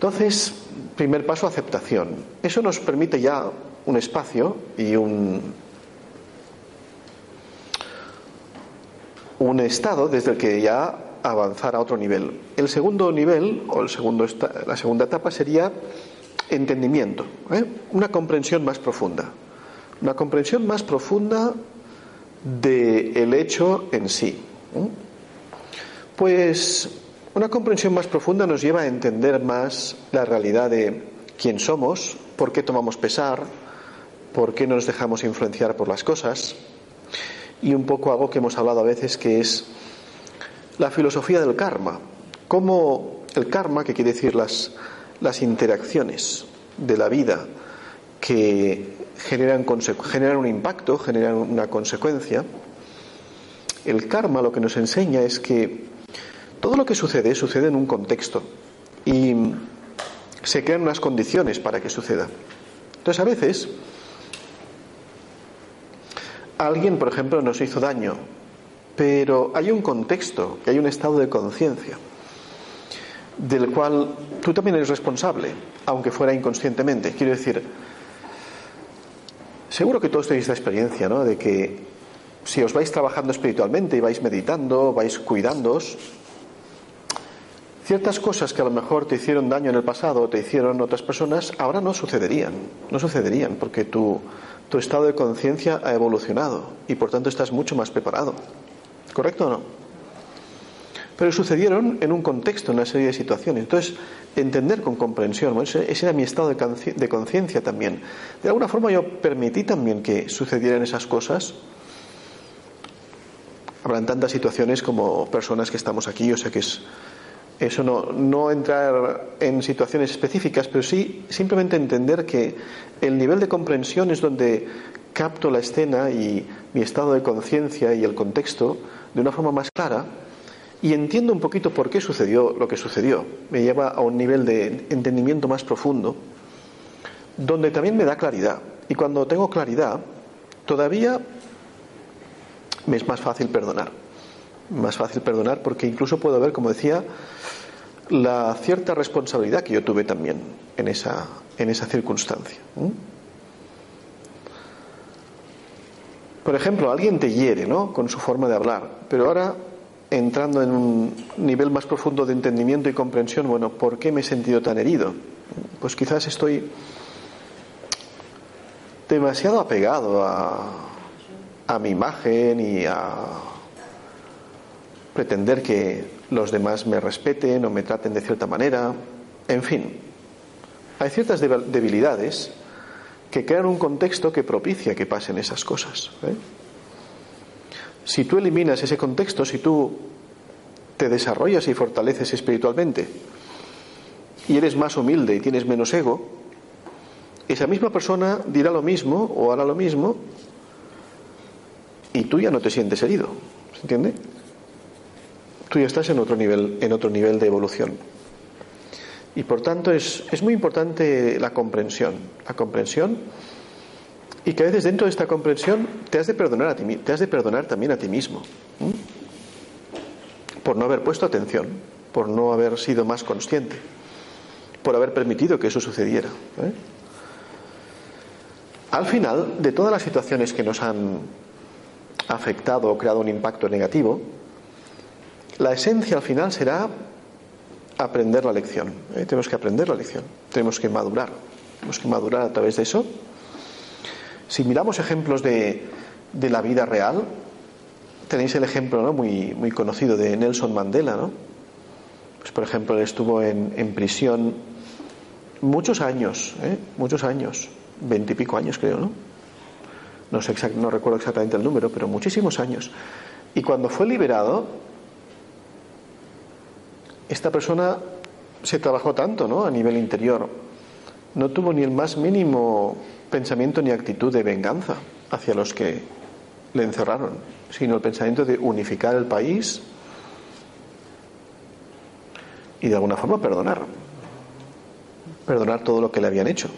Entonces, primer paso, aceptación. Eso nos permite ya un espacio y un, un estado desde el que ya avanzar a otro nivel. El segundo nivel, o el segundo, la segunda etapa, sería entendimiento, ¿eh? una comprensión más profunda. Una comprensión más profunda del hecho en sí. ¿eh? Pues una comprensión más profunda nos lleva a entender más la realidad de quién somos, por qué tomamos pesar, por qué nos dejamos influenciar por las cosas y un poco algo que hemos hablado a veces que es la filosofía del karma. Cómo el karma, que quiere decir las, las interacciones de la vida que generan, generan un impacto, generan una consecuencia, el karma lo que nos enseña es que todo lo que sucede sucede en un contexto y se crean unas condiciones para que suceda. Entonces a veces alguien, por ejemplo, nos hizo daño, pero hay un contexto, hay un estado de conciencia del cual tú también eres responsable, aunque fuera inconscientemente. Quiero decir, seguro que todos tenéis la experiencia, ¿no? De que si os vais trabajando espiritualmente y vais meditando, vais cuidándoos, ciertas cosas que a lo mejor te hicieron daño en el pasado o te hicieron otras personas, ahora no sucederían. No sucederían porque tu, tu estado de conciencia ha evolucionado y por tanto estás mucho más preparado. ¿Correcto o no? Pero sucedieron en un contexto, en una serie de situaciones. Entonces, entender con comprensión, ese, era mi estado de conciencia también. De alguna forma yo permití también que sucedieran esas cosas. Habrán tantas situaciones como personas que estamos aquí, o sea que es eso no, no entrar en situaciones específicas, pero sí simplemente entender que el nivel de comprensión es donde capto la escena y mi estado de conciencia y el contexto de una forma más clara y entiendo un poquito por qué sucedió lo que sucedió. Me lleva a un nivel de entendimiento más profundo, donde también me da claridad. Y cuando tengo claridad, todavía me es más fácil perdonar. Más fácil perdonar porque incluso puedo ver, como decía, la cierta responsabilidad que yo tuve también en esa, en esa circunstancia. Por ejemplo, alguien te hiere, ¿no? Con su forma de hablar, pero ahora entrando en un nivel más profundo de entendimiento y comprensión, bueno, ¿por qué me he sentido tan herido? Pues quizás estoy demasiado apegado a, a mi imagen y a pretender que los demás me respeten o me traten de cierta manera, en fin. Hay ciertas debilidades que crean un contexto que propicia que pasen esas cosas. ¿eh? Si tú eliminas ese contexto, si tú te desarrollas y fortaleces espiritualmente y eres más humilde y tienes menos ego, esa misma persona dirá lo mismo o hará lo mismo y tú ya no te sientes herido. ¿Se entiende? Tú ya estás en otro nivel, en otro nivel de evolución. Y por tanto es, muy importante la comprensión, la comprensión y que a veces dentro de esta comprensión te has de perdonar a ti, te has de perdonar también a ti mismo por no haber puesto atención, por no haber sido más consciente, por haber permitido que eso sucediera. ¿eh? Al final, de todas las situaciones que nos han afectado o creado un impacto negativo, la esencia al final será aprender la lección. ¿eh? Tenemos que aprender la lección, tenemos que madurar, tenemos que madurar a través de eso. Si miramos ejemplos de, la vida real, tenéis el ejemplo muy, muy conocido de Nelson Mandela, ¿no? Pues por ejemplo, él estuvo en, prisión muchos años, ¿eh? muchos años, veintipico años creo, ¿no? No, sé no recuerdo exactamente el número, pero muchísimos años. Y cuando fue liberado, esta persona se trabajó tanto ¿no? a nivel interior, no tuvo ni el más mínimo pensamiento ni actitud de venganza hacia los que le encerraron, sino el pensamiento de unificar el país y de alguna forma perdonar, perdonar todo lo que le habían hecho.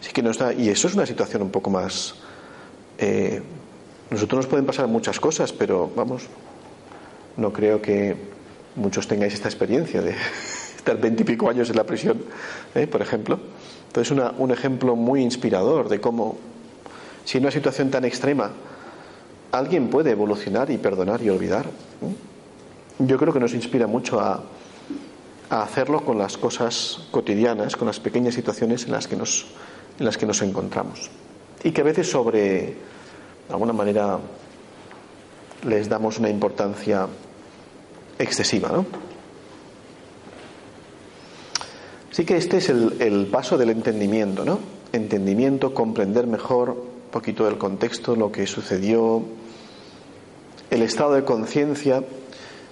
Así que no está, y eso es una situación un poco más. Eh, nosotros nos pueden pasar muchas cosas, pero vamos, no creo que muchos tengáis esta experiencia de estar veintipico años en la prisión, ¿eh? por ejemplo. Entonces, una, un ejemplo muy inspirador de cómo, si en una situación tan extrema, alguien puede evolucionar y perdonar y olvidar. Yo creo que nos inspira mucho a, hacerlo con las cosas cotidianas, con las pequeñas situaciones en las que nos, en las que nos encontramos. Y que a veces sobre, de alguna manera, les damos una importancia excesiva. ¿no? Así que este es el, el paso del entendimiento, ¿no? Entendimiento, comprender mejor un poquito del contexto, lo que sucedió, el estado de conciencia.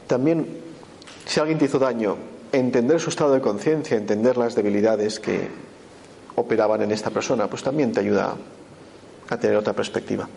También, si alguien te hizo daño, entender su estado de conciencia, entender las debilidades que operaban en esta persona, pues también te ayuda a tener otra perspectiva.